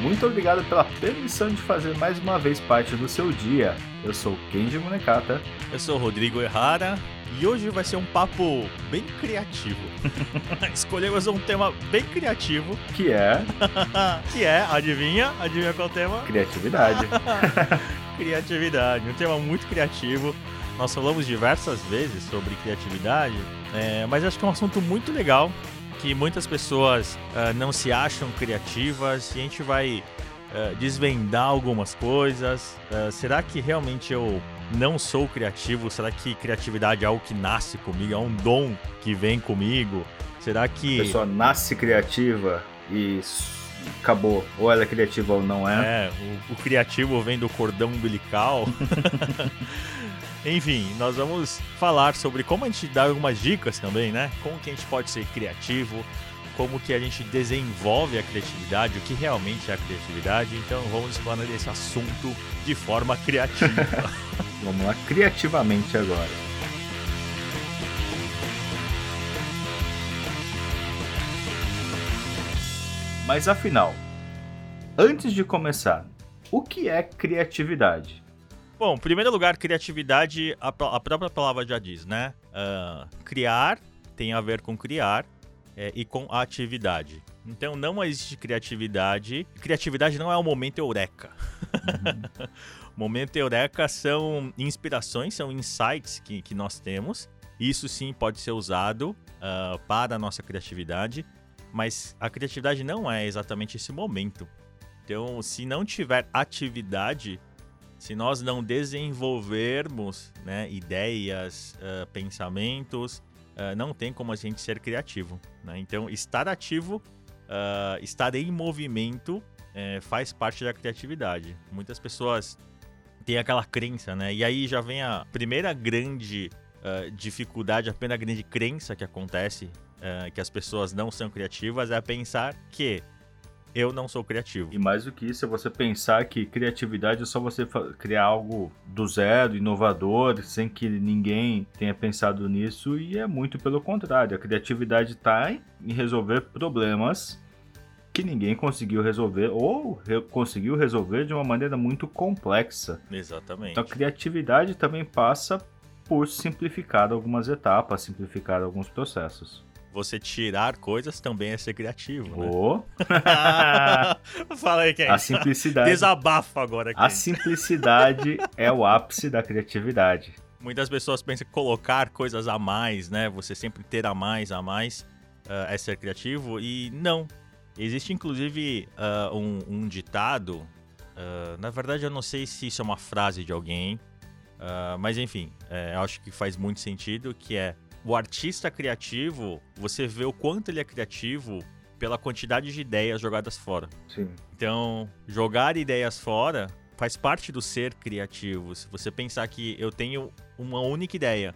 Muito obrigado pela permissão de fazer mais uma vez parte do seu dia. Eu sou Kenji Munekata. Eu sou Rodrigo Errara e hoje vai ser um papo bem criativo. Escolhemos um tema bem criativo. Que é? que é, adivinha? Adivinha qual é o tema? Criatividade. criatividade, um tema muito criativo. Nós falamos diversas vezes sobre criatividade, é, mas acho que é um assunto muito legal que muitas pessoas uh, não se acham criativas e a gente vai uh, desvendar algumas coisas. Uh, será que realmente eu não sou criativo? Será que criatividade é algo que nasce comigo? É um dom que vem comigo? Será que. A pessoa nasce criativa e acabou. Ou ela é criativa ou não é. É, o, o criativo vem do cordão umbilical. Enfim, nós vamos falar sobre como a gente dá algumas dicas também, né? Como que a gente pode ser criativo, como que a gente desenvolve a criatividade, o que realmente é a criatividade. Então vamos explorar esse assunto de forma criativa. vamos lá, criativamente agora. Mas afinal, antes de começar, o que é criatividade? Bom, em primeiro lugar, criatividade, a, a própria palavra já diz, né? Uh, criar tem a ver com criar é, e com atividade. Então não existe criatividade. Criatividade não é o momento eureka. Uhum. momento eureka são inspirações, são insights que, que nós temos. Isso sim pode ser usado uh, para a nossa criatividade, mas a criatividade não é exatamente esse momento. Então, se não tiver atividade, se nós não desenvolvermos né, ideias, uh, pensamentos, uh, não tem como a gente ser criativo. Né? Então, estar ativo, uh, estar em movimento, faz parte da criatividade. Muitas pessoas têm aquela crença, né? E aí já vem a primeira grande dificuldade, a primeira grande crença que acontece, que as pessoas não são criativas, é pensar que eu não sou criativo. E mais do que isso, é você pensar que criatividade é só você criar algo do zero, inovador, sem que ninguém tenha pensado nisso, e é muito pelo contrário. A criatividade está em resolver problemas que ninguém conseguiu resolver ou re conseguiu resolver de uma maneira muito complexa. Exatamente. Então a criatividade também passa por simplificar algumas etapas, simplificar alguns processos você tirar coisas também é ser criativo, né? Oh. Fala aí, quem? A simplicidade. Desabafa agora aqui. A simplicidade é o ápice da criatividade. Muitas pessoas pensam que colocar coisas a mais, né? Você sempre ter a mais, a mais, uh, é ser criativo. E não. Existe inclusive uh, um, um, ditado. Uh, na verdade, eu não sei se isso é uma frase de alguém. mas enfim, eu acho que faz muito sentido, que é o artista criativo, você vê o quanto ele é criativo pela quantidade de ideias jogadas fora. Sim. Então, jogar ideias fora faz parte do ser criativo. Se você pensar que eu tenho uma única ideia,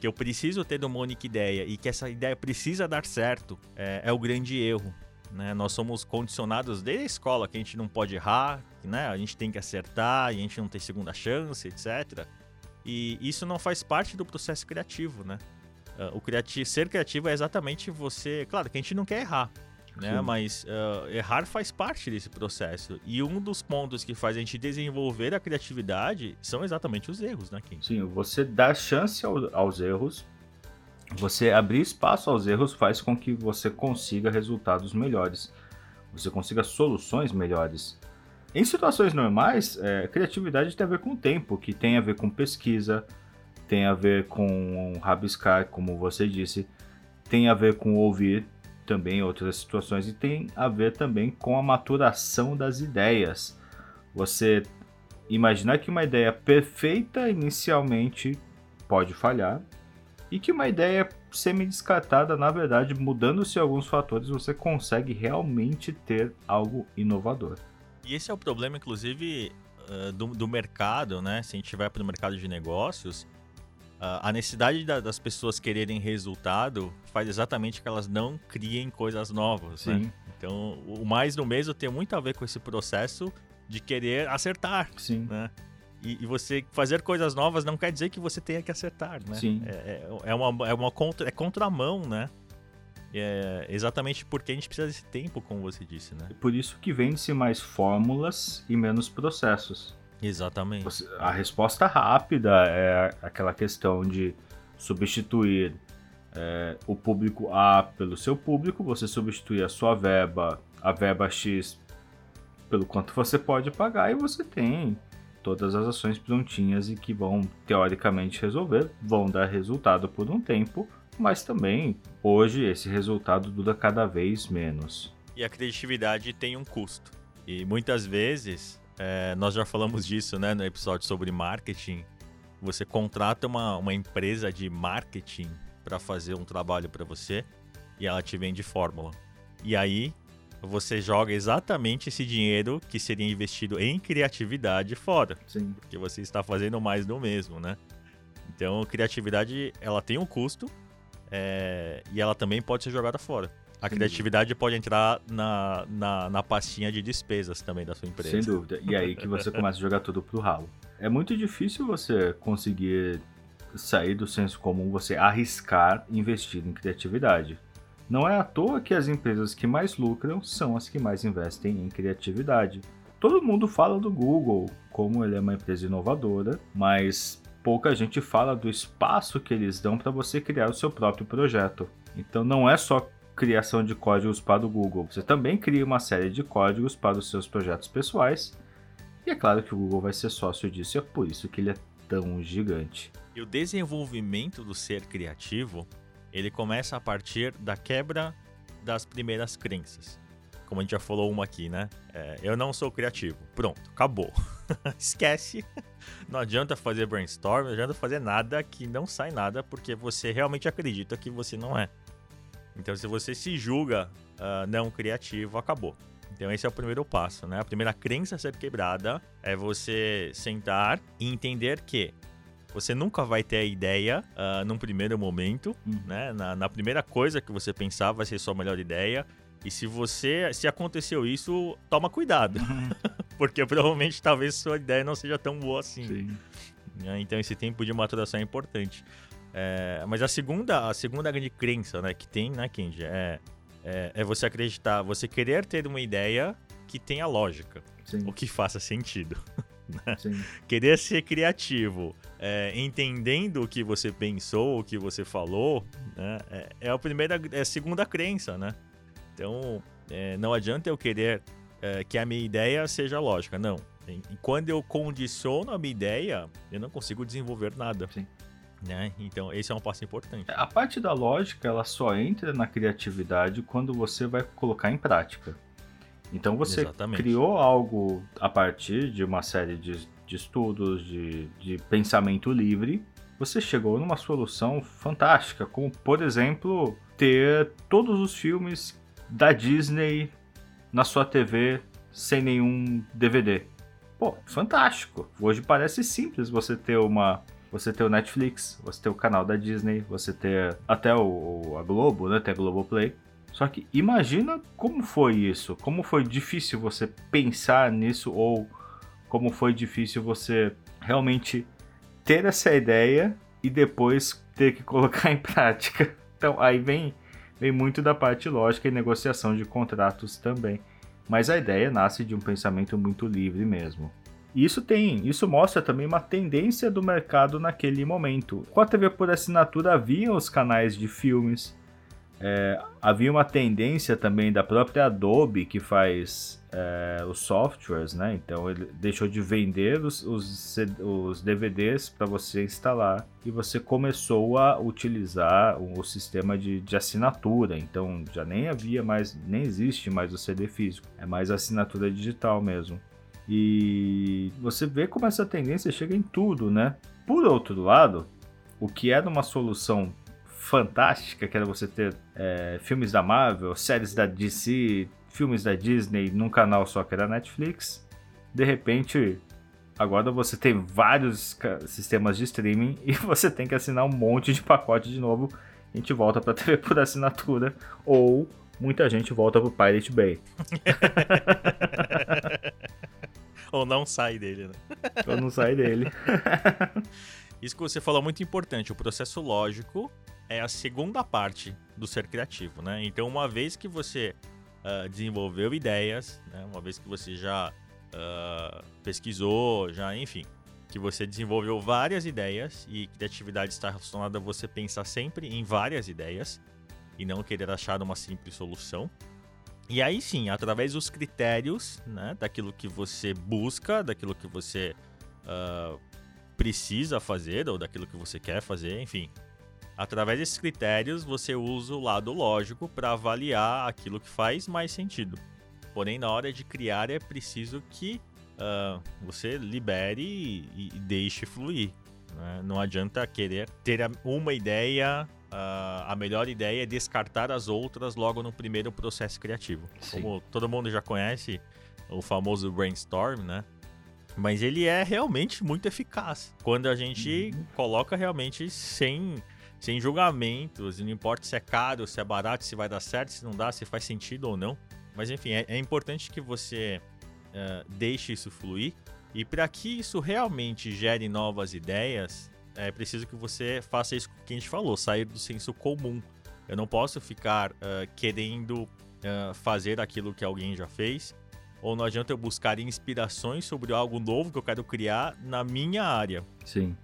que eu preciso ter uma única ideia e que essa ideia precisa dar certo, é, é o grande erro. Né? Nós somos condicionados desde a escola que a gente não pode errar, né? a gente tem que acertar, a gente não tem segunda chance, etc. E isso não faz parte do processo criativo, né? Uh, o ser criativo é exatamente você. Claro que a gente não quer errar, né? Sim. Mas uh, errar faz parte desse processo. E um dos pontos que faz a gente desenvolver a criatividade são exatamente os erros, né, Kim? Sim, você dá chance ao, aos erros, você abrir espaço aos erros faz com que você consiga resultados melhores, você consiga soluções melhores. Em situações normais, é, criatividade tem a ver com tempo, que tem a ver com pesquisa, tem a ver com rabiscar, como você disse, tem a ver com ouvir também outras situações e tem a ver também com a maturação das ideias. Você imaginar que uma ideia perfeita inicialmente pode falhar e que uma ideia semi-descartada, na verdade, mudando-se alguns fatores, você consegue realmente ter algo inovador. E esse é o problema, inclusive, do, do mercado, né? Se a gente vai para o mercado de negócios, a necessidade das pessoas quererem resultado faz exatamente que elas não criem coisas novas, né? Sim. Né? Então, o mais do mesmo tem muito a ver com esse processo de querer acertar, Sim. né? E, e, você fazer coisas novas não quer dizer que você tenha que acertar, né? Sim. É, é, é uma, é uma contra, é contramão, né? É exatamente porque a gente precisa desse tempo, como você disse, né? Por isso que vende-se mais fórmulas e menos processos. Exatamente. Você, a resposta rápida é aquela questão de substituir é, o público A pelo seu público, você substituir a sua verba, a verba X, pelo quanto você pode pagar e você tem todas as ações prontinhas e que vão teoricamente resolver, vão dar resultado por um tempo, mas também hoje esse resultado dura cada vez menos. E a criatividade tem um custo. E muitas vezes, é, nós já falamos disso né, no episódio sobre marketing, você contrata uma, uma empresa de marketing para fazer um trabalho para você e ela te vende fórmula. E aí você joga exatamente esse dinheiro que seria investido em criatividade fora. Sim. Porque você está fazendo mais do mesmo, né? Então, criatividade, ela tem um custo é, e ela também pode ser jogada fora. A criatividade pode entrar na, na, na, pastinha de despesas também da sua empresa. Sem dúvida. E aí que você começa a jogar tudo pro ralo. É muito difícil você conseguir sair do senso comum, você arriscar investir em criatividade. Não é à toa que as empresas que mais lucram são as que mais investem em criatividade. Todo mundo fala do Google como ele é uma empresa inovadora, mas pouca gente fala do espaço que eles dão para você criar o seu próprio projeto. Então não é só criação de códigos para o Google, você também cria uma série de códigos para os seus projetos pessoais. E é claro que o Google vai ser sócio disso, e é por isso que ele é tão gigante. E o desenvolvimento do ser criativo ele começa a partir da quebra das primeiras crenças. Como a gente já falou uma aqui, né? É, eu não sou criativo. Pronto, acabou. Esquece. Não adianta fazer brainstorm, não adianta fazer nada que não sai nada, porque você realmente acredita que você não é. Então, se você se julga uh, não criativo, acabou. Então, esse é o primeiro passo, né? A primeira crença a ser quebrada é você sentar e entender que você nunca vai ter a ideia uh, num primeiro momento, uhum. né? Na, na, primeira coisa que você pensar vai ser sua melhor ideia. E se você, se aconteceu isso, toma cuidado, uhum. porque provavelmente talvez sua ideia não seja tão boa assim. Né? Então esse tempo de maturação é importante. É, mas a segunda, a segunda grande crença, né, que tem, né, Kenji, é, é, é você acreditar, você querer ter uma ideia que tenha lógica, Sim. ou que faça sentido. Né? Querer ser criativo, é, entendendo o que você pensou, o que você falou, né? é, é, a primeira, é a segunda crença, né? Então, é, não adianta eu querer é, que a minha ideia seja lógica, não. E quando eu condiciono a minha ideia, eu não consigo desenvolver nada. Sim. Né? Então, esse é um passo importante. A parte da lógica, ela só entra na criatividade quando você vai colocar em prática. Então você Exatamente. criou algo a partir de uma série de, de estudos, de, de pensamento livre. Você chegou numa solução fantástica, como por exemplo ter todos os filmes da Disney na sua TV sem nenhum DVD. Pô, fantástico. Hoje parece simples você ter uma você ter o Netflix, você ter o canal da Disney, você ter até o, a Globo, né, ter a Globoplay. Só que imagina como foi isso, como foi difícil você pensar nisso ou como foi difícil você realmente ter essa ideia e depois ter que colocar em prática. Então aí vem, vem muito da parte lógica e negociação de contratos também. Mas a ideia nasce de um pensamento muito livre mesmo. Isso tem, isso mostra também uma tendência do mercado naquele momento. Com a TV por assinatura havia os canais de filmes, é, havia uma tendência também da própria Adobe que faz é, os softwares, né? Então ele deixou de vender os, os, os DVDs para você instalar e você começou a utilizar o, o sistema de, de, assinatura. Então já nem havia mais, nem existe mais o CD físico, é mais assinatura digital mesmo. E você vê como essa tendência chega em tudo, né? Por outro lado, o que era uma solução fantástica, que era você ter é, filmes da Marvel, séries da DC, filmes da Disney num canal só que era Netflix. De repente, agora você tem vários sistemas de streaming e você tem que assinar um monte de pacote de novo. A gente volta para TV por assinatura ou muita gente volta pro Pirate Bay. ou não sai dele, né? ou não sai dele. Isso que você falou é muito importante. O processo lógico é a segunda parte do ser criativo, né? Então, uma vez que você uh, desenvolveu ideias, né? uma vez que você já uh, pesquisou, já, enfim, que você desenvolveu várias ideias e criatividade está relacionada a você pensar sempre em várias ideias e não querer achar uma simples solução. E aí sim, através dos critérios, né, daquilo que você busca, daquilo que você uh, precisa fazer ou daquilo que você quer fazer, enfim. Através desses critérios, você usa o lado lógico para avaliar aquilo que faz mais sentido. Porém, na hora de criar, é preciso que uh, você libere e, e deixe fluir. Né? Não adianta querer ter uma ideia, uh, a melhor ideia é descartar as outras logo no primeiro processo criativo. Sim. Como todo mundo já conhece, o famoso brainstorm, né? Mas ele é realmente muito eficaz. Quando a gente uhum. coloca realmente sem, sem julgamentos, não importa se é caro, se é barato, se vai dar certo, se não dá, se faz sentido ou não. Mas enfim, é, é importante que você uh, deixe isso fluir. E para que isso realmente gere novas ideias, é preciso que você faça isso que a gente falou, sair do senso comum. Eu não posso ficar uh, querendo uh, fazer aquilo que alguém já fez ou não adianta eu buscar inspirações sobre algo novo que eu quero criar na minha área. Sim.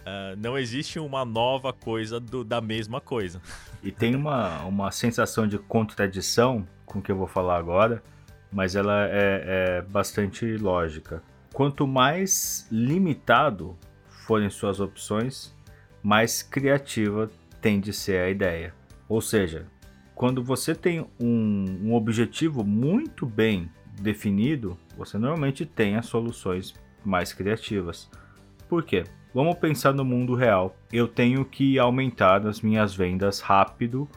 Uh, não existe uma nova coisa do, da mesma coisa. E tem uma, uma sensação de contradição com o que eu vou falar agora, mas ela é, é bastante lógica. Quanto mais limitado forem suas opções, mais criativa tende a ser a ideia. Ou seja, quando você tem um, um objetivo muito bem definido, você normalmente tem as soluções mais criativas. Por quê? Vamos pensar no mundo real. Eu tenho que aumentar as minhas vendas rápido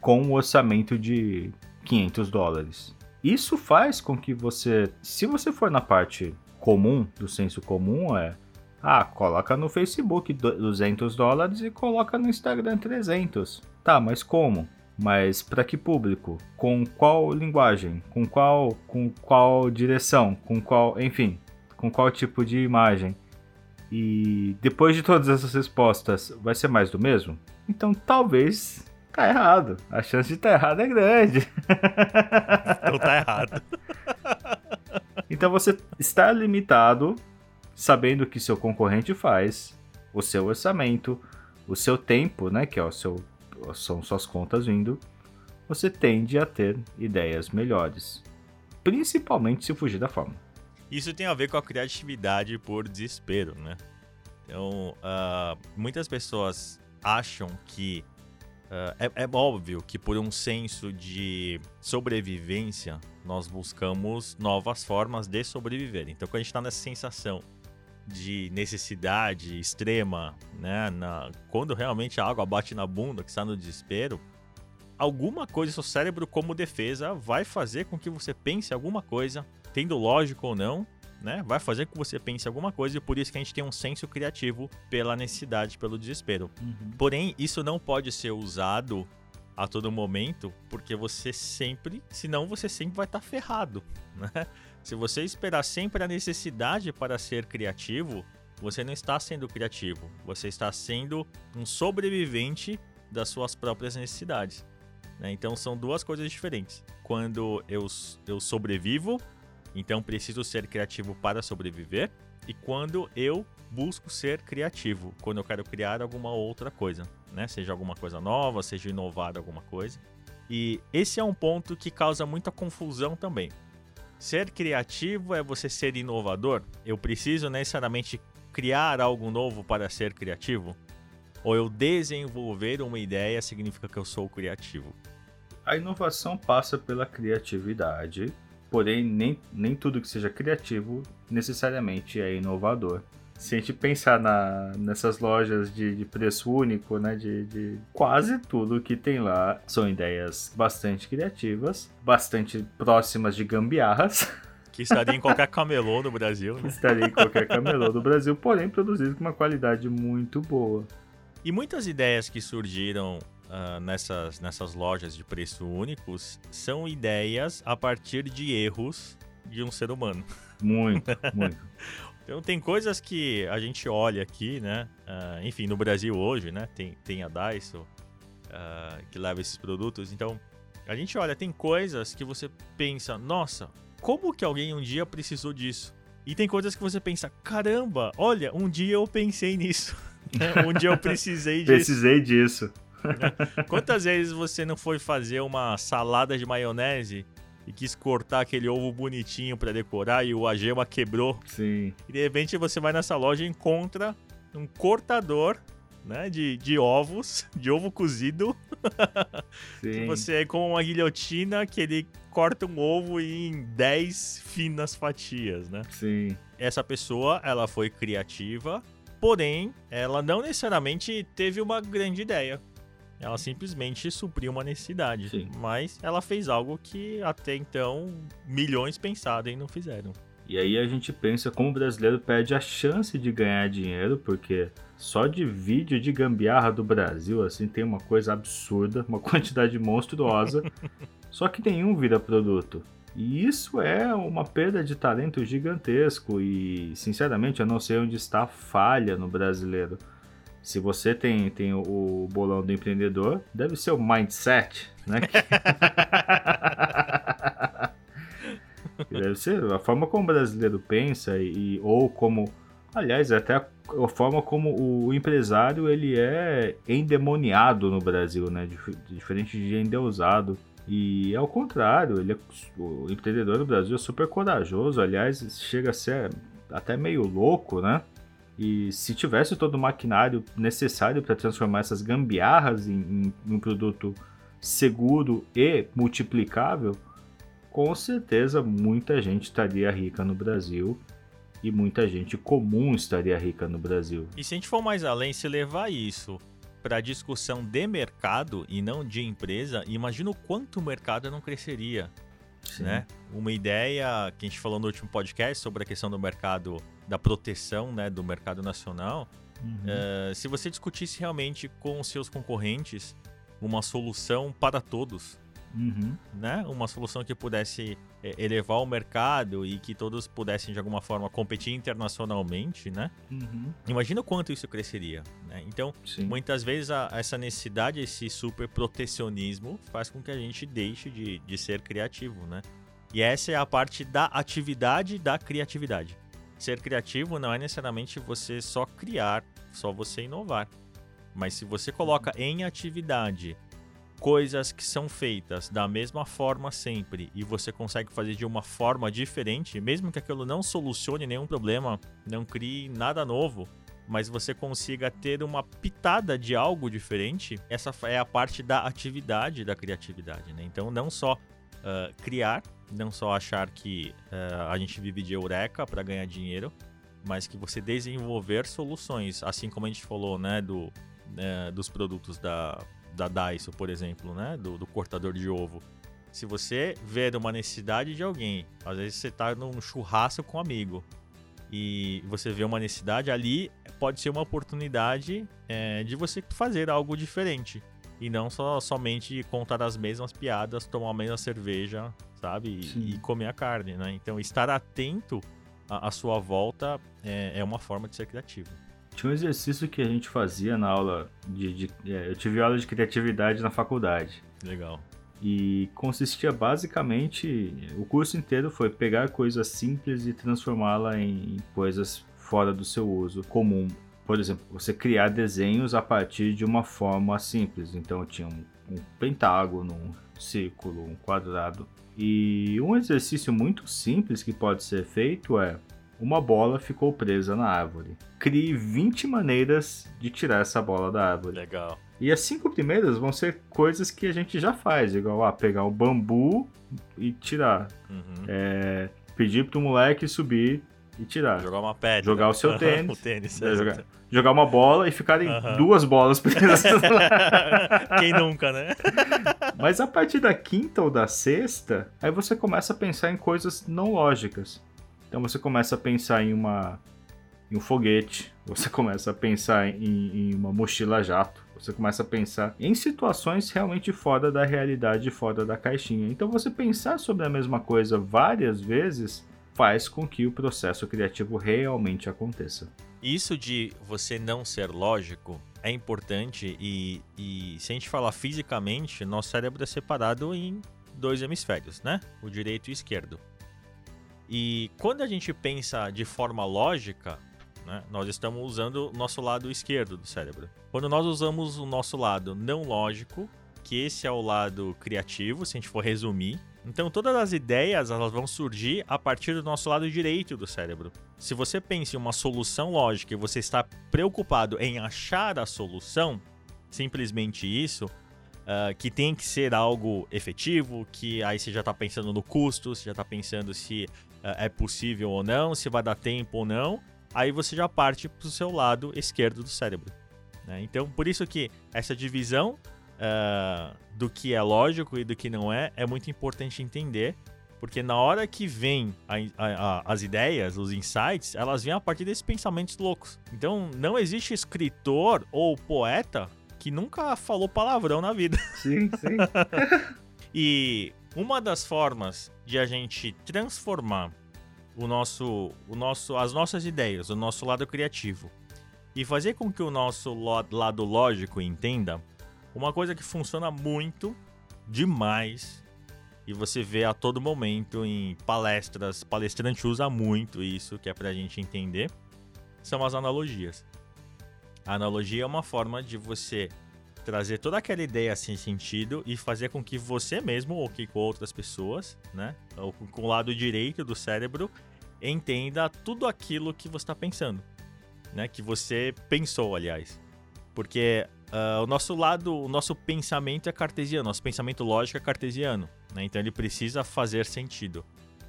com um orçamento de 500 dólares. Isso faz com que você, se você for na parte comum, do senso comum, é ah, coloca no Facebook 200 dólares e coloca no Instagram 300. Tá, mas como? Mas para que público? Com qual linguagem? Com qual, com qual direção? Com qual, enfim, com qual tipo de imagem? E depois de todas essas respostas, vai ser mais do mesmo? Então talvez tá errado. A chance de estar tá errado é grande. Então tá errado. então você está limitado sabendo o que seu concorrente faz, o seu orçamento, o seu tempo, né, que é o seu são suas contas vindo, você tende a ter ideias melhores. Principalmente se fugir da forma. Isso tem a ver com a criatividade por desespero, né? Então, uh, muitas pessoas acham que. Uh, é, é, óbvio que por um senso de sobrevivência, nós buscamos novas formas de sobreviver. Então, quando a gente está nessa sensação de necessidade extrema, né? Na, quando realmente a água bate na bunda, que está no desespero, alguma coisa seu cérebro, como defesa, vai fazer com que você pense alguma coisa, tendo lógico ou não, né? Vai fazer com que você pense alguma coisa e por isso que a gente tem um senso criativo pela necessidade, pelo desespero. Uhum. Porém, isso não pode ser usado a todo momento, porque você sempre, senão você sempre vai estar tá ferrado, né? Se você esperar sempre a necessidade para ser criativo, você não está sendo criativo, você está sendo um sobrevivente das suas próprias necessidades. Né? Então são duas coisas diferentes. Quando eu, eu sobrevivo, então preciso ser criativo para sobreviver, e quando eu busco ser criativo, quando eu quero criar alguma outra coisa, né? Seja alguma coisa nova, seja inovar alguma coisa. E esse é um ponto que causa muita confusão também. Ser criativo é você ser inovador? Eu preciso necessariamente criar algo novo para ser criativo? Ou eu desenvolver uma ideia significa que eu sou criativo? A inovação passa pela criatividade, porém nem, nem tudo que seja criativo necessariamente é inovador se a gente pensar na, nessas lojas de, de preço único, né, de, de, quase tudo que tem lá são ideias bastante criativas, bastante próximas de gambiarras. Que estaria em qualquer camelô no Brasil, né? Que estaria em qualquer camelô do Brasil, porém produzido com uma qualidade muito boa. E muitas ideias que surgiram uh, nessas, nessas lojas de preço únicos são ideias a partir de erros de um ser humano. Muito, muito. Então tem coisas que a gente olha aqui, né? Uh, enfim, no Brasil hoje, né? Tem, tem a Daiso, uh, que leva esses produtos. Então, a gente olha, tem coisas que você pensa, nossa, como que alguém um dia precisou disso? E tem coisas que você pensa, caramba, olha, um dia eu pensei nisso. um dia eu precisei disso. Precisei disso. Quantas vezes você não foi fazer uma salada de maionese e quis cortar aquele ovo bonitinho para decorar e o agema quebrou? Sim. E de repente você vai nessa loja e encontra um cortador né, de, de ovos, de ovo cozido. Sim. você é como uma guilhotina que ele corta um ovo em 10 finas fatias, né? Sim. Essa pessoa, ela foi criativa, porém, ela não necessariamente teve uma grande ideia. Ela simplesmente supriu uma necessidade. Sim. Mas ela fez algo que até então milhões pensaram e não fizeram. E aí a gente pensa como o brasileiro perde a chance de ganhar dinheiro, porque só de vídeo de gambiarra do Brasil, assim, tem uma coisa absurda, uma quantidade monstruosa, só que nenhum vira produto. E isso é uma perda de talento gigantesco e, sinceramente, eu não sei onde está a falha no brasileiro. Se você tem, tem o bolão do empreendedor, deve ser o mindset, né? deve ser a forma como o brasileiro pensa e ou como, aliás, até a, forma como o empresário ele é endemoniado no Brasil, né? Dif, diferente de endeusado. E ao contrário, ele é, o empreendedor no Brasil é super corajoso, aliás, chega a ser até meio louco, né? E se tivesse todo o maquinário necessário para transformar essas gambiarras em, em, um produto seguro e multiplicável, com certeza muita gente estaria rica no Brasil e muita gente comum estaria rica no Brasil. E se a gente for mais além, se levar isso para discussão de mercado e não de empresa, imagina o quanto o mercado não cresceria. Né? Uma ideia que a gente falou no último podcast sobre a questão do mercado, da proteção né, do mercado nacional. Uhum. Uh, se você discutisse realmente com os seus concorrentes uma solução para todos, Uhum. Né? Uma solução que pudesse é, elevar o mercado e que todos pudessem de alguma forma competir internacionalmente, né? Uhum. Imagina o quanto isso cresceria, né? Então, Sim. muitas vezes a, essa necessidade, esse super protecionismo faz com que a gente deixe de, de ser criativo, né? E essa é a parte da atividade da criatividade. Ser criativo não é necessariamente você só criar, só você inovar. Mas se você coloca em atividade coisas que são feitas da mesma forma sempre e você consegue fazer de uma forma diferente, mesmo que aquilo não solucione nenhum problema, não crie nada novo, mas você consiga ter uma pitada de algo diferente, essa é a parte da atividade da criatividade, né? Então, não só uh, criar, não só achar que uh, a gente vive de eureka para ganhar dinheiro, mas que você desenvolver soluções, assim como a gente falou, né, do, uh, dos produtos da da Daiso, por exemplo, né? Do, do, cortador de ovo. Se você ver uma necessidade de alguém, às vezes você tá num churrasco com um amigo e você vê uma necessidade ali, pode ser uma oportunidade é, de você fazer algo diferente. E não só somente contar as mesmas piadas, tomar a mesma cerveja, sabe? E, e comer a carne, né? Então, estar atento à, à sua volta é, é uma forma de ser criativo. Tinha um exercício que a gente fazia na aula de. de é, eu tive aula de criatividade na faculdade. Legal. E consistia basicamente. O curso inteiro foi pegar coisas simples e transformá-la em coisas fora do seu uso comum. Por exemplo, você criar desenhos a partir de uma forma simples. Então tinha um, um pentágono, um círculo, um quadrado. E um exercício muito simples que pode ser feito é uma bola ficou presa na árvore. Crie 20 maneiras de tirar essa bola da árvore. Legal. E as cinco primeiras vão ser coisas que a gente já faz, igual ah, pegar o bambu e tirar. Uhum. É, pedir pro moleque subir e tirar. Jogar uma pedra. Jogar o seu tênis. o tênis é, jogar, jogar, uma bola e ficarem uhum. duas bolas presas. Quem nunca, né? Mas a partir da quinta ou da sexta, aí você começa a pensar em coisas não lógicas. Então você começa a pensar em uma em um foguete, você começa a pensar em, em uma mochila jato, você começa a pensar em situações realmente fora da realidade, fora da caixinha. Então você pensar sobre a mesma coisa várias vezes faz com que o processo criativo realmente aconteça. Isso de você não ser lógico é importante e, e se a gente falar fisicamente, nosso cérebro é separado em dois hemisférios, né? O direito e o esquerdo. E quando a gente pensa de forma lógica, né, nós estamos usando o nosso lado esquerdo do cérebro. Quando nós usamos o nosso lado não lógico, que esse é o lado criativo, se a gente for resumir, então todas as ideias elas vão surgir a partir do nosso lado direito do cérebro. Se você pensa em uma solução lógica e você está preocupado em achar a solução, simplesmente isso, uh, que tem que ser algo efetivo, que aí você já está pensando no custo, você já está pensando se uh, é possível ou não, se vai dar tempo ou não, aí você já parte para o seu lado esquerdo do cérebro. Né? Então, por isso que essa divisão uh, do que é lógico e do que não é é muito importante entender, porque na hora que vem a, a, a, as ideias, os insights, elas vêm a partir desses pensamentos loucos. Então, não existe escritor ou poeta que nunca falou palavrão na vida. Sim, sim. e uma das formas de a gente transformar o nosso, o nosso, as nossas ideias, o nosso lado criativo e fazer com que o nosso lado lógico entenda uma coisa que funciona muito, demais, e você vê a todo momento em palestras, palestrante usa muito isso, que é pra gente entender, são as analogias. A analogia é uma forma de você trazer toda aquela ideia sem sentido e fazer com que você mesmo, ou que com outras pessoas, né, ou com o lado direito do cérebro, entenda tudo aquilo que você está pensando, né, que você pensou, aliás. Porque uh, o nosso lado, o nosso pensamento é cartesiano, nosso pensamento lógico é cartesiano, né? Então ele precisa fazer sentido.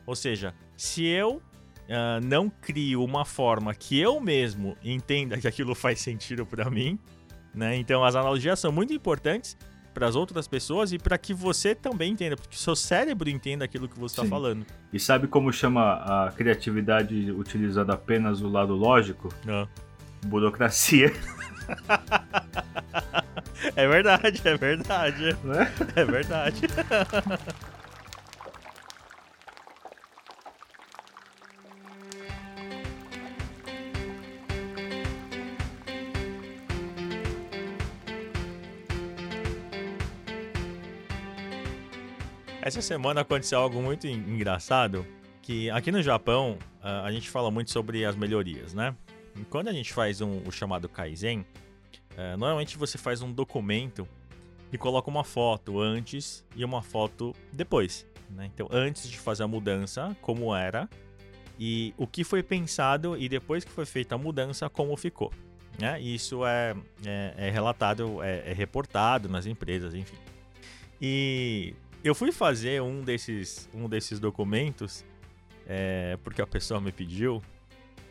Ou seja, se eu uh, não crio uma forma que eu mesmo entenda que aquilo faz sentido para mim, né? Então as analogias são muito importantes para as outras pessoas e para que você também entenda, porque o seu cérebro entenda aquilo que você está falando. E sabe como chama a criatividade utilizando apenas o lado lógico? Não. Burocracia. é verdade, é verdade. É, é verdade. Essa semana aconteceu algo muito engraçado, que aqui no Japão a gente fala muito sobre as melhorias, né? Quando a gente faz um, o chamado Kaizen, é, normalmente você faz um documento e coloca uma foto antes e uma foto depois. Né? Então, antes de fazer a mudança, como era, e o que foi pensado, e depois que foi feita a mudança, como ficou. Né? Isso é, é, é relatado, é, é reportado nas empresas, enfim. E eu fui fazer um desses, um desses documentos, é, porque a pessoa me pediu,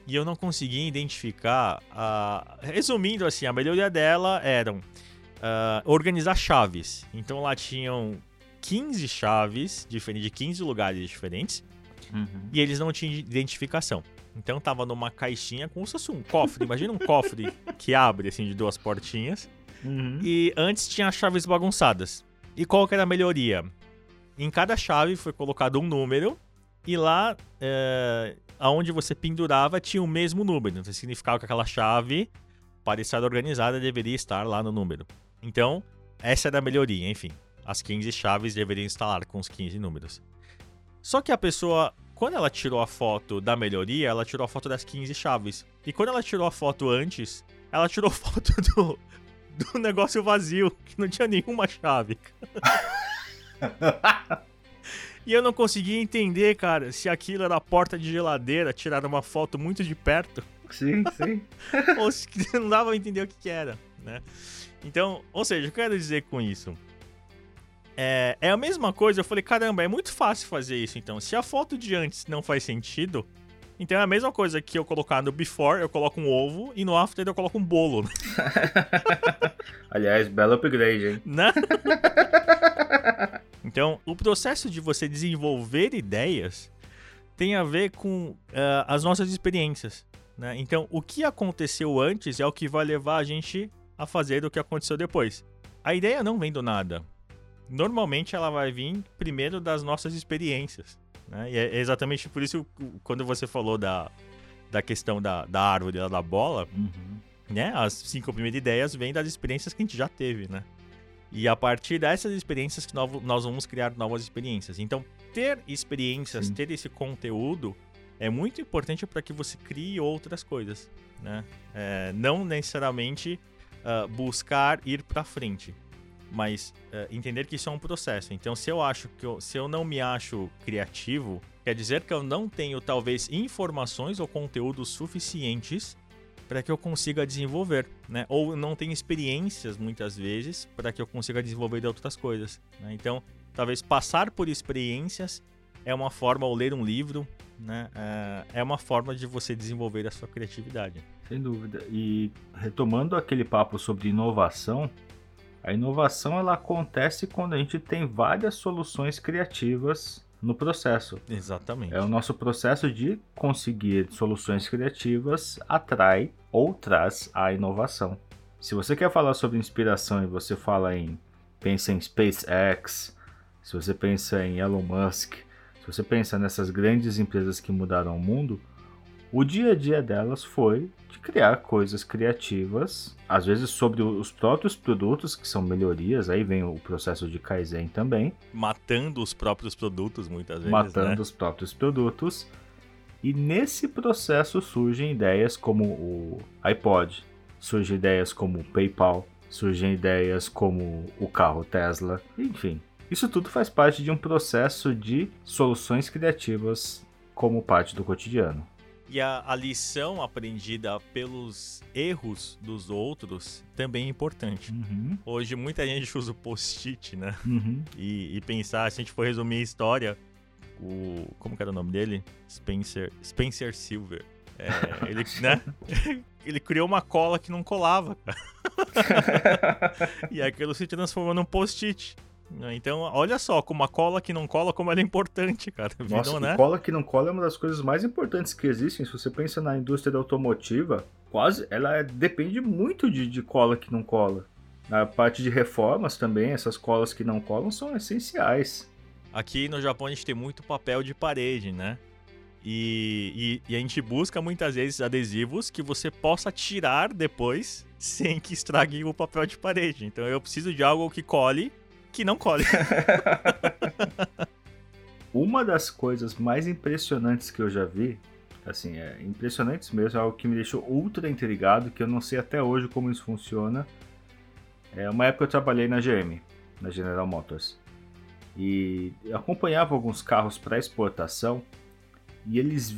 e eu não conseguia identificar. Uh, resumindo, assim, a melhoria dela eram uh, organizar chaves. Então lá tinham 15 chaves diferentes, de 15 lugares diferentes. Uhum. E eles não tinham identificação. Então tava numa caixinha como se fosse um cofre. Imagina um cofre que abre assim de duas portinhas. Uhum. E antes tinha chaves bagunçadas. E qual que era a melhoria? Em cada chave foi colocado um número. E lá é, aonde você pendurava tinha o mesmo número. Então significava que aquela chave, para estar organizada, deveria estar lá no número. Então, essa era a melhoria, enfim. As 15 chaves deveriam estar com os 15 números. Só que a pessoa, quando ela tirou a foto da melhoria, ela tirou a foto das 15 chaves. E quando ela tirou a foto antes, ela tirou foto do, do negócio vazio, que não tinha nenhuma chave. E eu não conseguia entender, cara, se aquilo era a porta de geladeira, tirar uma foto muito de perto. Sim, sim. ou se não dava a entender o que, que era, né? Então, ou seja, o que eu quero dizer com isso? É, é a mesma coisa, eu falei, caramba, é muito fácil fazer isso, então. Se a foto de antes não faz sentido, então é a mesma coisa que eu colocar no before, eu coloco um ovo, e no after eu coloco um bolo. Aliás, belo upgrade, hein? Né? Então, o processo de você desenvolver ideias tem a ver com uh, as nossas experiências. Né? Então, o que aconteceu antes é o que vai levar a gente a fazer o que aconteceu depois. A ideia não vem do nada. Normalmente ela vai vir primeiro das nossas experiências. Né? E é exatamente por isso quando você falou da, da questão da, da árvore da bola, uhum. né? As cinco primeiras ideias vêm das experiências que a gente já teve, né? E a partir dessas experiências que nós vamos criar novas experiências. Então, ter experiências, Sim. ter esse conteúdo é muito importante para que você crie outras coisas, né? É, não necessariamente uh, buscar ir para frente, mas uh, entender que isso é um processo. Então, se eu acho que eu, se eu não me acho criativo, quer dizer que eu não tenho talvez informações ou conteúdos suficientes para que eu consiga desenvolver, né? Ou não tenho experiências muitas vezes para que eu consiga desenvolver outras coisas. Né? Então, talvez passar por experiências é uma forma, ou ler um livro, né? É, é uma forma de você desenvolver a sua criatividade. Sem dúvida. E retomando aquele papo sobre inovação, a inovação ela acontece quando a gente tem várias soluções criativas no processo. Exatamente. É o nosso processo de conseguir soluções criativas atrai ou traz a inovação. Se você quer falar sobre inspiração e você fala em pensa em SpaceX, se você pensa em Elon Musk, se você pensa nessas grandes empresas que mudaram o mundo, o dia a dia delas foi de criar coisas criativas, às vezes sobre os próprios produtos, que são melhorias, aí vem o processo de Kaizen também. Matando os próprios produtos, muitas vezes. Matando né? os próprios produtos. E nesse processo surgem ideias como o iPod, surgem ideias como o PayPal, surgem ideias como o carro Tesla, enfim. Isso tudo faz parte de um processo de soluções criativas como parte do cotidiano. E a, a, lição aprendida pelos erros dos outros também é importante. Uhum. Hoje muita gente usa o post-it, né? Uhum. E, e, pensar, se a gente for resumir a história, o. Como que era o nome dele? Spencer. Spencer Silver. É, ele, né? ele criou uma cola que não colava, cara. e aquilo se transformou num post-it. Né? Então, olha só, com uma cola que não cola, como ela é importante, cara. Nossa, né? cola que não cola é uma das coisas mais importantes que existem. Se você pensa na indústria automotiva, quase ela é, depende muito de, de cola que não cola. Na parte de reformas também, essas colas que não colam são essenciais. Aqui no Japão a gente tem muito papel de parede, né? E, e, e, a gente busca muitas vezes adesivos que você possa tirar depois sem que estrague o papel de parede. Então eu preciso de algo que cole que não colhe. Uma das coisas mais impressionantes que eu já vi, assim, é impressionantes mesmo, é algo que me deixou ultra intrigado, que eu não sei até hoje como isso funciona. É uma época eu trabalhei na GM, na General Motors, e acompanhava alguns carros para exportação e eles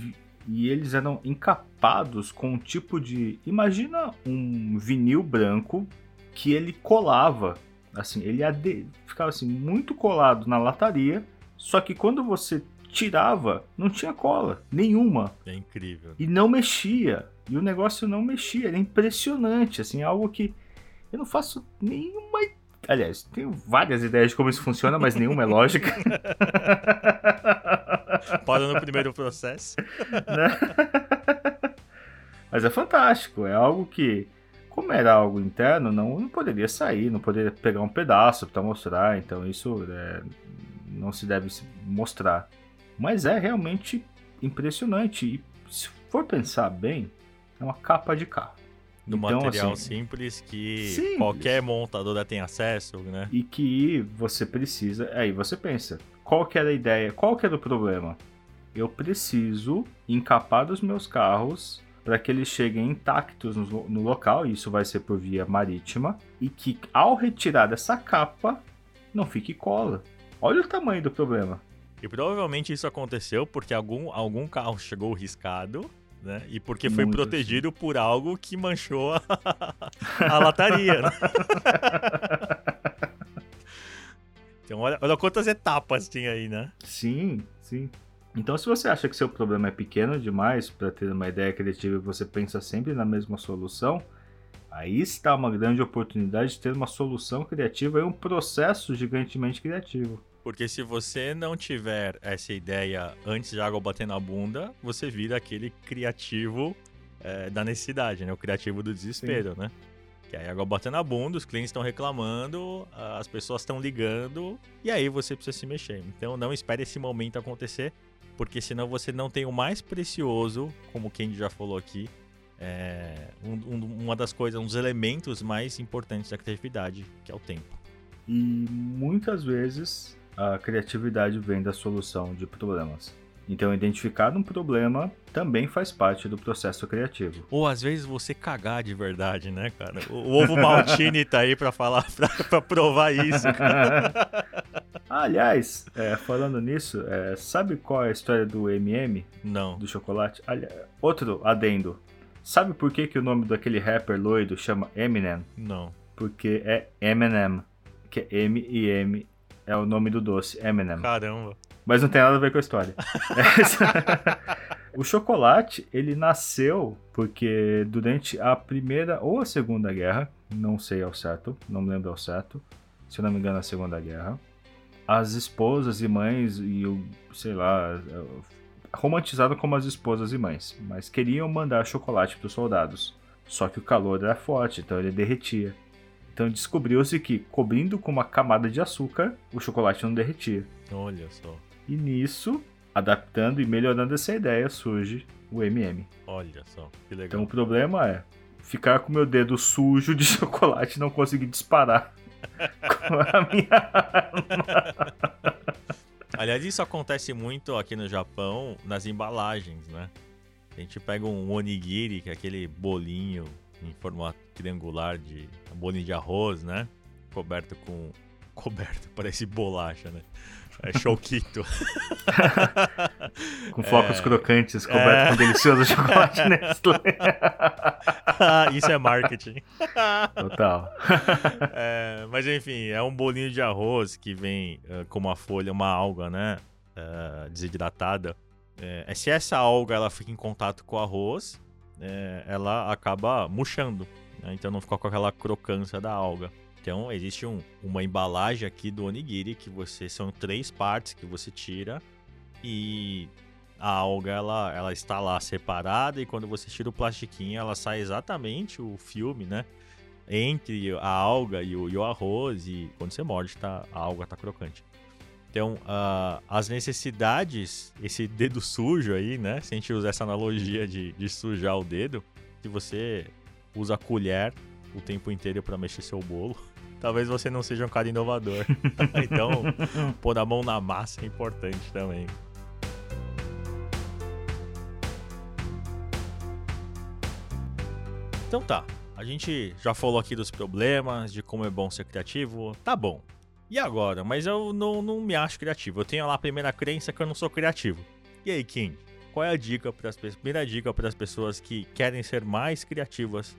e eles eram encapados com um tipo de, imagina um vinil branco que ele colava Assim, ele ade... ficava assim muito colado na lataria, só que quando você tirava, não tinha cola nenhuma. É incrível. E não mexia. E o negócio não mexia. Era impressionante, assim, algo que eu não faço nenhuma Aliás, tenho várias ideias de como isso funciona, mas nenhuma é lógica. Para no primeiro processo. Né? Mas é fantástico, é algo que como era algo interno, não, não poderia sair, não poderia pegar um pedaço para mostrar, então isso é, não se deve mostrar. Mas é realmente impressionante e se for pensar bem, é uma capa de carro. Do então, material assim, simples que simples. qualquer montadora tem acesso, né? E que você precisa. Aí você pensa, qual que era a ideia? Qual que era o problema? Eu preciso encapar os meus carros para que eles cheguem intactos no, no local, e isso vai ser por via marítima, e que ao retirar essa capa não fique cola. Olha o tamanho do problema. E provavelmente isso aconteceu porque algum, algum carro chegou riscado, né? E porque foi Muito protegido assim. por algo que manchou a, a lataria. Né? então, olha, olha quantas etapas tinha aí, né? Sim, sim. Então, se você acha que seu problema é pequeno demais para ter uma ideia criativa e você pensa sempre na mesma solução, aí está uma grande oportunidade de ter uma solução criativa e um processo gigantemente criativo. Porque se você não tiver essa ideia antes de água bater na bunda, você vira aquele criativo é, da necessidade, né? O criativo do desespero, Sim. né? Que aí água batendo na bunda, os clientes estão reclamando, as pessoas estão ligando, e aí você precisa se mexer. Então não espere esse momento acontecer porque senão você não tem o mais precioso, como o Kendi já falou aqui, é um, um, uma das coisas, um dos elementos mais importantes da criatividade, que é o tempo. E muitas vezes a criatividade vem da solução de problemas. Então, identificar um problema também faz parte do processo criativo. Ou às vezes você cagar de verdade, né, cara? O, ovo Maltini tá aí para falar, para provar isso. Aliás, é, falando nisso, é, sabe qual é a história do MM? Não. Do chocolate? Aliás, outro adendo. Sabe por que, que o nome daquele rapper loido chama Eminem? Não. Porque é Eminem, que é M e M é o nome do doce, Eminem. Caramba. Mas não tem nada a ver com a história. o chocolate, ele nasceu porque durante a primeira ou a segunda guerra, não sei ao certo, não me lembro ao certo, se eu não me engano, a segunda guerra, as esposas e mães e o, sei lá, romantizado como as esposas e mães, mas queriam mandar chocolate para os soldados. Só que o calor era forte, então ele derretia. Então descobriu-se que cobrindo com uma camada de açúcar, o chocolate não derretia. Olha só. E nisso, adaptando e melhorando essa ideia, surge o MM. Olha só, que legal. Então o problema é ficar com meu dedo sujo de chocolate e não conseguir disparar com a minha arma. Aliás, isso acontece muito aqui no Japão nas embalagens, né? A gente pega um onigiri, que é aquele bolinho em formato triangular de bolinho de arroz, né? Coberto com coberto, parece bolacha, né? É choquito. com flocos é... crocantes, coberto é... com delicioso chocolate Nestlé. Isso é marketing. Total. É, mas enfim, é um bolinho de arroz que vem uh, com uma folha, uma alga, né? Uh, desidratada. É, se essa alga ela fica em contato com o arroz, ela acaba murchando. Né? Então não fica com aquela crocância da alga. Então existe um, uma embalagem aqui do onigiri que você são três partes que você tira e a alga ela, ela está lá separada e quando você tira o plastiquinho ela sai exatamente o filme, né? Entre a alga e o, e o arroz e quando você morde tá, a alga tá crocante. Então, uh, as necessidades, esse dedo sujo aí, né? Se a gente usar essa analogia de, de sujar o dedo, se você usa a colher o tempo inteiro para mexer seu bolo, talvez você não seja um cara inovador. então, pôr a mão na massa é importante também. Então tá, a gente já falou aqui dos problemas, de como é bom ser criativo, tá bom. E agora? Mas eu não, não me acho criativo. Eu tenho lá a primeira crença que eu não sou criativo. E aí, Kim? Qual é a dica para as primeira dica para as pessoas que querem ser mais criativas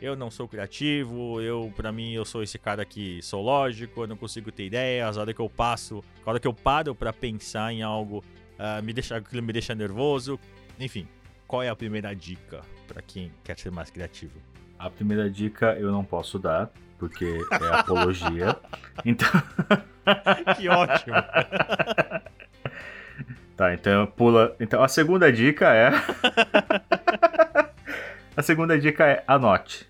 eu não sou criativo, eu para mim eu sou esse cara que sou lógico, eu não consigo ter ideias, a hora que eu passo, a hora que eu paro para pensar em algo, uh, me deixa, aquilo me deixa nervoso. Enfim, qual é a primeira dica para quem quer ser mais criativo? A primeira dica eu não posso dar, porque é apologia. então. que ótimo! tá, então pula. Então a segunda dica é. a segunda dica é anote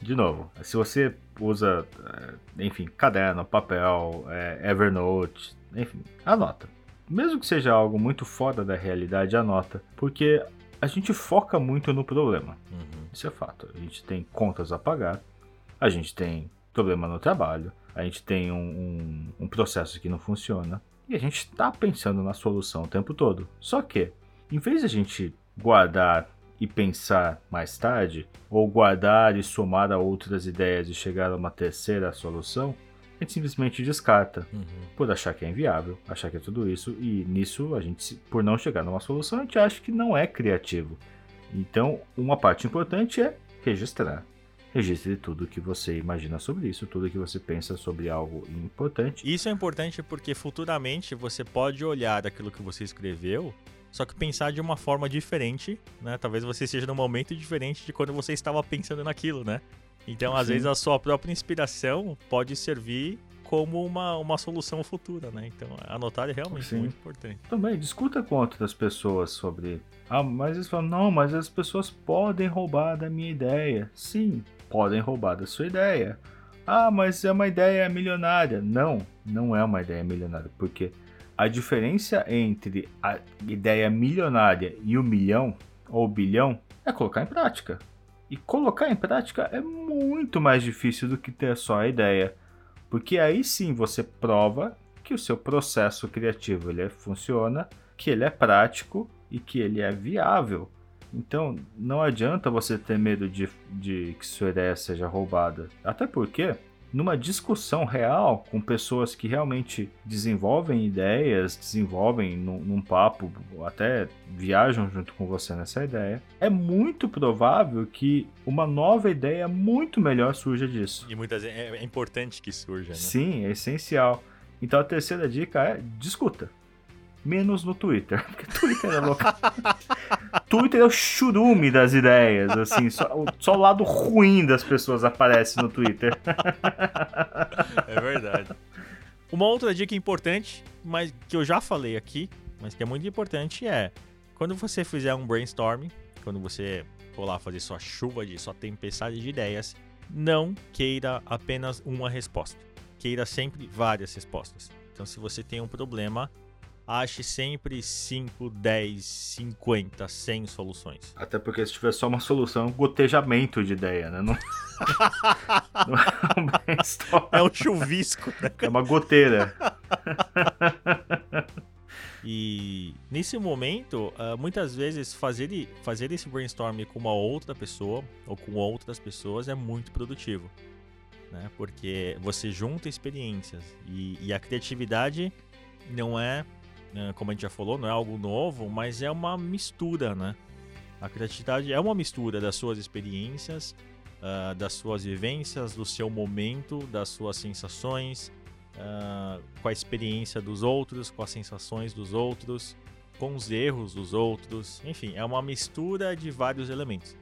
de novo, se você usa, eh, enfim, caderno, papel, é, Evernote, enfim, anota. Mesmo que seja algo muito fora da realidade, anota, porque a gente foca muito no problema. Uhum. Isso é fato. A gente tem contas a pagar, a gente tem problema no trabalho, a gente tem um, um, um processo que não funciona e a gente está pensando na solução o tempo todo. Só que, em vez de a gente guardar e pensar mais tarde, ou guardar e somar a outras ideias e chegar a uma terceira solução, a gente simplesmente descarta uhum. por achar que é inviável, achar que é tudo isso, e nisso a gente, por não chegar numa solução, a gente acha que não é criativo. Então, uma parte importante é registrar. Registre tudo que você imagina sobre isso, tudo que você pensa sobre algo importante. Isso é importante porque futuramente você pode olhar aquilo que você escreveu só que pensar de uma forma diferente, né? Talvez você esteja num momento diferente de quando você estava pensando naquilo, né? Então, às Sim. vezes, a sua própria inspiração pode servir como uma, uma solução futura, né? Então, anotar é realmente Sim. muito importante. Também, discuta com outras pessoas sobre... Ah, mas eles falam, não, mas as pessoas podem roubar da minha ideia. Sim, podem roubar da sua ideia. Ah, mas é uma ideia milionária. Não, não é uma ideia milionária, porque a diferença entre a ideia milionária e o milhão ou bilhão é colocar em prática. E colocar em prática é muito mais difícil do que ter só a ideia. Porque aí sim você prova que o seu processo criativo ele funciona, que ele é prático e que ele é viável. Então não adianta você ter medo de, de que sua ideia seja roubada. Até porque numa discussão real com pessoas que realmente desenvolvem ideias, desenvolvem num, num, papo, até viajam junto com você nessa ideia, é muito provável que uma nova ideia muito melhor surja disso. E muitas vezes é, é importante que surja, né? Sim, é essencial. Então a terceira dica é discuta menos no Twitter. Porque Twitter é louco. Twitter é o churume das ideias, assim, só, só, o lado ruim das pessoas aparece no Twitter. É verdade. Uma outra dica importante, mas que eu já falei aqui, mas que é muito importante é quando você fizer um brainstorming, quando você for lá fazer sua chuva de sua tempestade de ideias, não queira apenas uma resposta. Queira sempre várias respostas. Então, se você tem um problema, ache sempre 5, 10, 50, 100 soluções. Até porque se tiver só uma solução, é um gotejamento de ideia, né? Não, não é um brainstorm. É um chuvisco, né? É uma goteira. E nesse momento, uh, muitas vezes fazer, fazer esse brainstorm com uma outra pessoa ou com outras pessoas é muito produtivo. Né? Porque você junta experiências e, e a criatividade não é como a gente já falou, não é algo novo, mas é uma mistura, né? A criatividade é uma mistura das suas experiências, uh, das suas vivências, do seu momento, das suas sensações, uh, com a experiência dos outros, com as sensações dos outros, com os erros dos outros. Enfim, é uma mistura de vários elementos.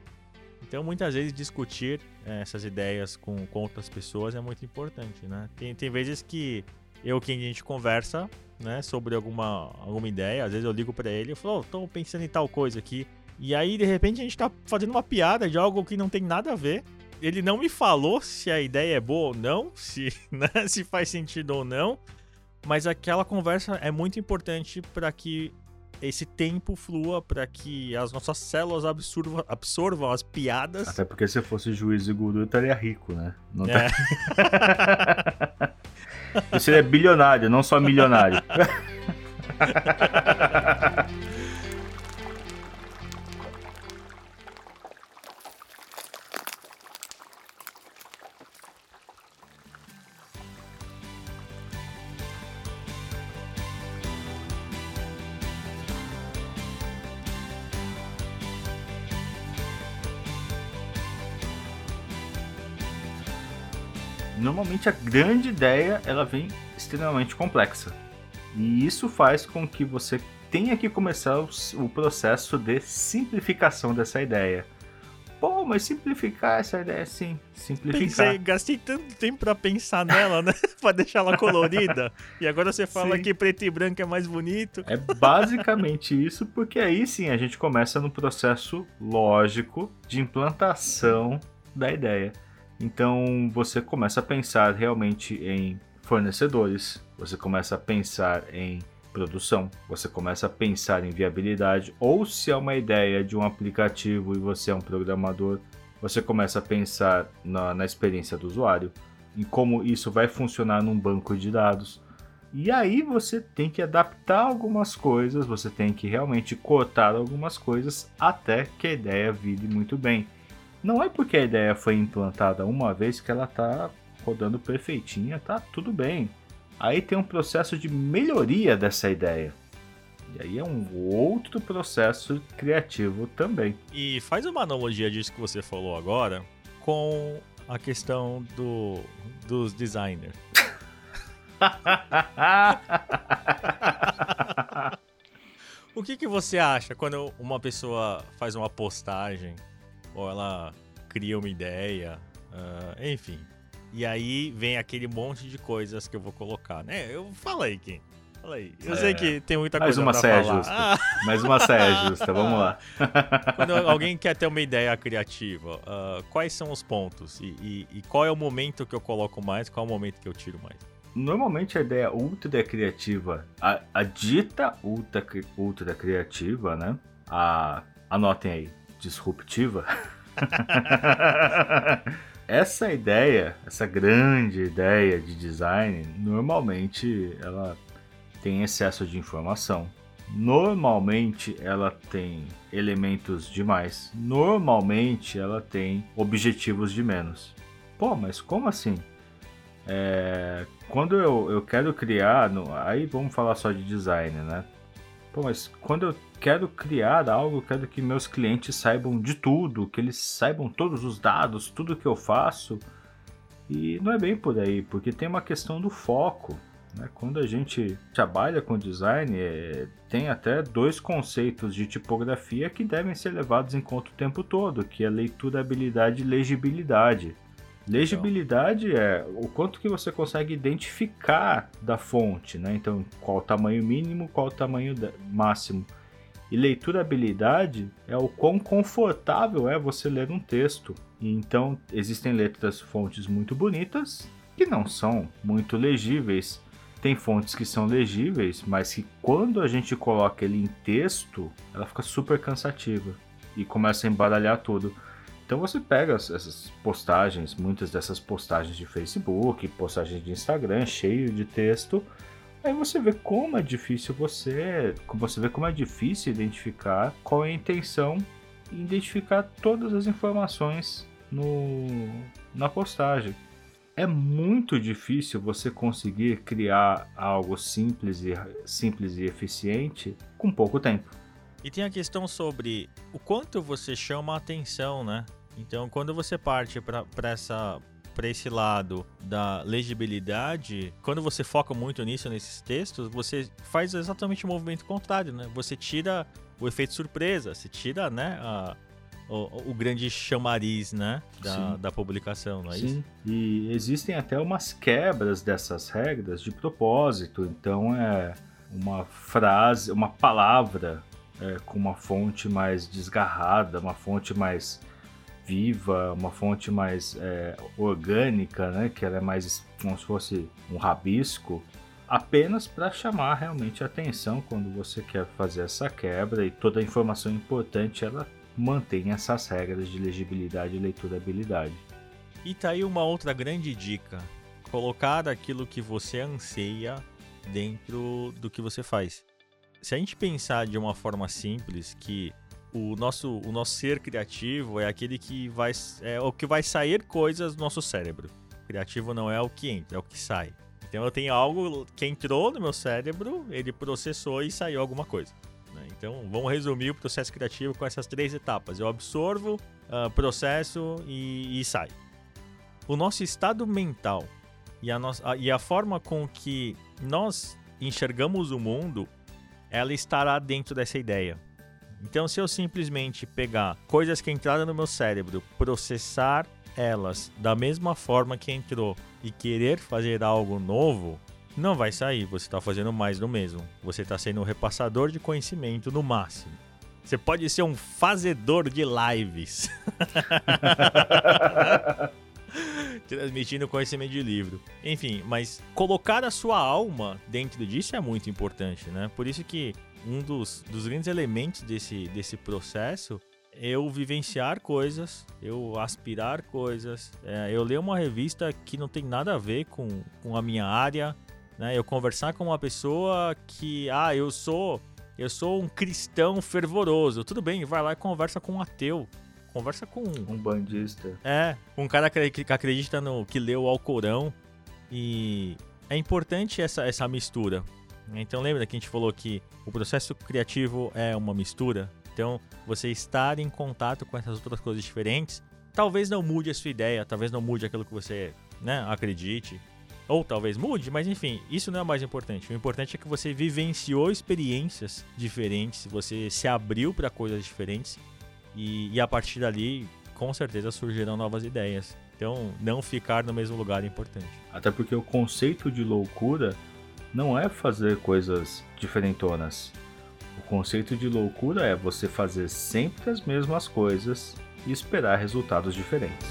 Então, muitas vezes, discutir eh, essas ideias com, com outras pessoas é muito importante, né? Tem, tem vezes que eu, que a gente conversa, né, sobre alguma, alguma ideia. Às vezes eu ligo para ele e falo, oh, tô pensando em tal coisa aqui. E aí, de repente, a gente tá fazendo uma piada de algo que não tem nada a ver. Ele não me falou se a ideia é boa ou não, se, né, se faz sentido ou não. Mas aquela conversa é muito importante para que esse tempo flua, para que as nossas células absorvam, absorvam as piadas. Até porque se fosse juiz e guru, eu estaria rico, né? Não tá... Você é bilionário, não só milionário. a grande ideia ela vem extremamente complexa. E isso faz com que você tenha que começar o processo de simplificação dessa ideia. Pô, mas simplificar essa ideia sim, simplificar. Pensei, gastei tanto tempo para pensar nela, né? para deixar ela colorida. e agora você fala sim. que preto e branco é mais bonito. É basicamente isso, porque aí sim a gente começa no processo lógico de implantação da ideia. Então você começa a pensar realmente em fornecedores, você começa a pensar em produção, você começa a pensar em viabilidade, ou se é uma ideia de um aplicativo e você é um programador, você começa a pensar na, na experiência do usuário, em como isso vai funcionar num banco de dados. E aí você tem que adaptar algumas coisas, você tem que realmente cortar algumas coisas até que a ideia vire muito bem. Não é porque a ideia foi implantada uma vez que ela tá rodando perfeitinha, tá tudo bem. Aí tem um processo de melhoria dessa ideia. E aí é um outro processo criativo também. E faz uma analogia disso que você falou agora com a questão do, dos designers. o que, que você acha quando uma pessoa faz uma postagem ou ela cria uma ideia, uh, enfim. E aí vem aquele monte de coisas que eu vou colocar, né? Eu falei, Kim. Falei. Eu é, sei que tem muita mais coisa uma pra saia falar. Justa. Ah. Mais uma saia justa, vamos lá. Quando alguém quer ter uma ideia criativa, uh, quais são os pontos? E, e, e, qual é o momento que eu coloco mais? Qual é o momento que eu tiro mais? Normalmente a ideia ultra criativa, a, a dita ultra, ultra criativa, né? A, anotem aí disruptiva. essa ideia, essa grande ideia de design, normalmente ela tem excesso de informação. Normalmente ela tem elementos demais. Normalmente ela tem objetivos de menos. Pô, mas como assim? É, quando eu, eu quero criar, no, aí vamos falar só de design, né? Pô, mas quando eu quero criar algo, eu quero que meus clientes saibam de tudo, que eles saibam todos os dados, tudo que eu faço. E não é bem por aí, porque tem uma questão do foco. Né? Quando a gente trabalha com design, é, tem até dois conceitos de tipografia que devem ser levados em conta o tempo todo, que é leiturabilidade e legibilidade. Legibilidade é o quanto que você consegue identificar da fonte, né? Então, qual o tamanho mínimo, qual o tamanho máximo. E leiturabilidade é o quão confortável é você ler um texto. Então, existem letras fontes muito bonitas que não são muito legíveis. Tem fontes que são legíveis, mas que quando a gente coloca ele em texto, ela fica super cansativa e começa a embaralhar tudo. Então você pega essas postagens, muitas dessas postagens de Facebook, postagens de Instagram, cheio de texto, aí você vê como é difícil você, você vê como é difícil identificar qual é a intenção e identificar todas as informações no, na postagem. É muito difícil você conseguir criar algo simples e, simples e eficiente com pouco tempo. E tem a questão sobre o quanto você chama a atenção, né? Então, quando você parte para essa para esse lado da legibilidade, quando você foca muito nisso nesses textos, você faz exatamente o movimento contrário, né? Você tira o efeito surpresa, você tira, né, a, o, o, grande chamariz, né, da, da publicação, não é Sim. isso? E existem até umas quebras dessas regras de propósito. Então é uma frase, uma palavra é, com uma fonte mais desgarrada, uma fonte mais viva, uma fonte mais é, orgânica, né? Que ela é mais como se fosse um rabisco, apenas para chamar realmente a atenção quando você quer fazer essa quebra e toda a informação importante ela mantém essas regras de legibilidade e leiturabilidade. E tá aí uma outra grande dica: colocar aquilo que você anseia dentro do que você faz. Se a gente pensar de uma forma simples que o nosso, o nosso ser criativo é aquele que vai é o que vai sair coisas do nosso cérebro. Criativo não é o que entra, é o que sai. Então eu tenho algo que entrou no meu cérebro, ele processou e saiu alguma coisa. Né? Então vamos resumir o processo criativo com essas três etapas: eu absorvo, uh, processo e, e sai. O nosso estado mental e a, nossa, e a forma com que nós enxergamos o mundo, ela estará dentro dessa ideia. Então, se eu simplesmente pegar coisas que entraram no meu cérebro, processar elas da mesma forma que entrou e querer fazer algo novo, não vai sair. Você está fazendo mais do mesmo. Você está sendo um repassador de conhecimento no máximo. Você pode ser um fazedor de lives. Transmitindo conhecimento de livro. Enfim, mas colocar a sua alma dentro disso é muito importante, né? Por isso que um dos, dos grandes elementos desse, desse processo é eu vivenciar coisas, eu aspirar coisas, é, eu ler uma revista que não tem nada a ver com, com a minha área, né? Eu conversar com uma pessoa que, ah, eu sou, eu sou um cristão fervoroso. Tudo bem, vai lá e conversa com um ateu. Conversa com um bandista. É, um cara que, que acredita no que leu o Alcorão e é importante essa, essa mistura, então lembra que a gente falou que o processo criativo é uma mistura? Então você estar em contato com essas outras coisas diferentes, talvez não mude a sua ideia, talvez não mude aquilo que você né, acredite, ou talvez mude, mas enfim, isso não é mais importante. O importante é que você vivenciou experiências diferentes, você se abriu para coisas diferentes e, e a partir dali, com certeza surgirão novas ideias. Então, não ficar no mesmo lugar é importante. Até porque o conceito de loucura não é fazer coisas diferentonas. O conceito de loucura é você fazer sempre as mesmas coisas e esperar resultados diferentes.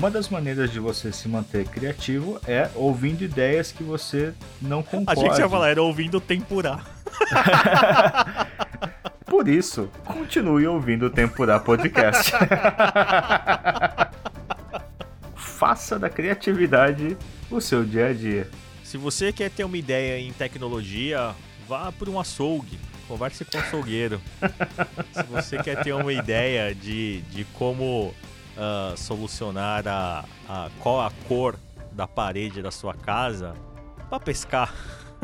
Uma das maneiras de você se manter criativo é ouvindo ideias que você não concorda. Achei que você ia falar, era ouvindo tempurar. Por isso, continue ouvindo o Tempurá Podcast. Faça da criatividade o seu dia a dia. Se você quer ter uma ideia em tecnologia, vá por um açougue. Converse com o açougueiro. Se você quer ter uma ideia de, de como uh, solucionar a, a qual a cor da parede da sua casa, vá pescar.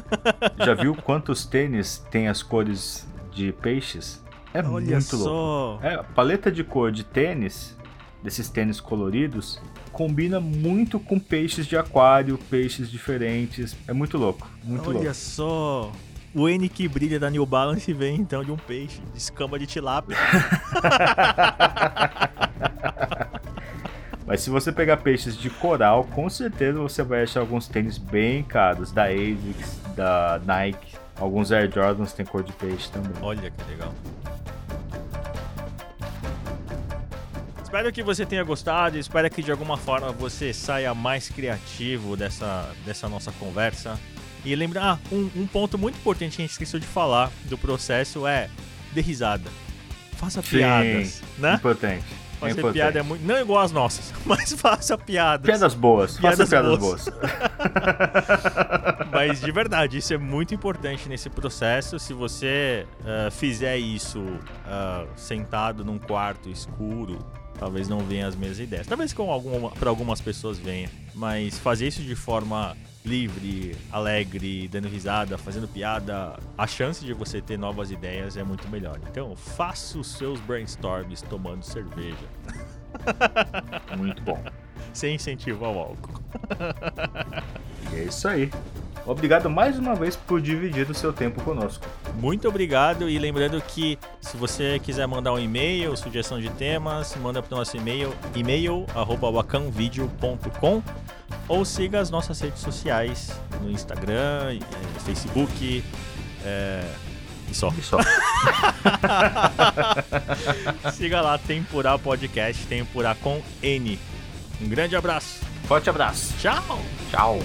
Já viu quantos tênis tem as cores de peixes? É Olha muito só. louco. É, a paleta de cor de tênis, desses tênis coloridos, combina muito com peixes de aquário, peixes diferentes. É muito louco, muito Olha louco. só. O N que brilha da New Balance vem então de um peixe, de escama de tilápia. Mas se você pegar peixes de coral, com certeza você vai achar alguns tênis bem caros, da ASICS, da Nike. Alguns Air Jordans tem cor de peixe também. Olha que legal. Espero que você tenha gostado, espero que de alguma forma você saia mais criativo dessa, dessa nossa conversa. E lembra, ah, um, um ponto muito importante que a gente esqueceu de falar do processo é dê risada. Faça Sim, piadas, né? Importante. Fazer importante. piada é muito. Não igual as nossas, mas faça piadas. Piadas boas, faça Piadas piadas boas. boas. Mas de verdade, isso é muito importante nesse processo. Se você ah, fizer isso ah, sentado num quarto escuro, talvez não venha as mesmas ideias. Talvez para algumas pessoas venha, mas fazer isso de forma livre, alegre, dando risada, fazendo piada, a chance de você ter novas ideias é muito melhor. Então, faça os seus brainstorms tomando cerveja, Muito bom. sem incentivo ao álcool. E é isso aí. Obrigado mais uma vez por dividir o seu tempo conosco. Muito obrigado e lembrando que se você quiser mandar um e-mail, sugestão de temas, manda para o nosso e-mail, e-mail arroba wakanvideo.com ou siga as nossas redes sociais no Instagram, eh, Facebook eh, e só. E só. Siga lá, Tempurá Podcast, Tempurá com N. Um grande abraço. Forte abraço. Tchau! Tchau.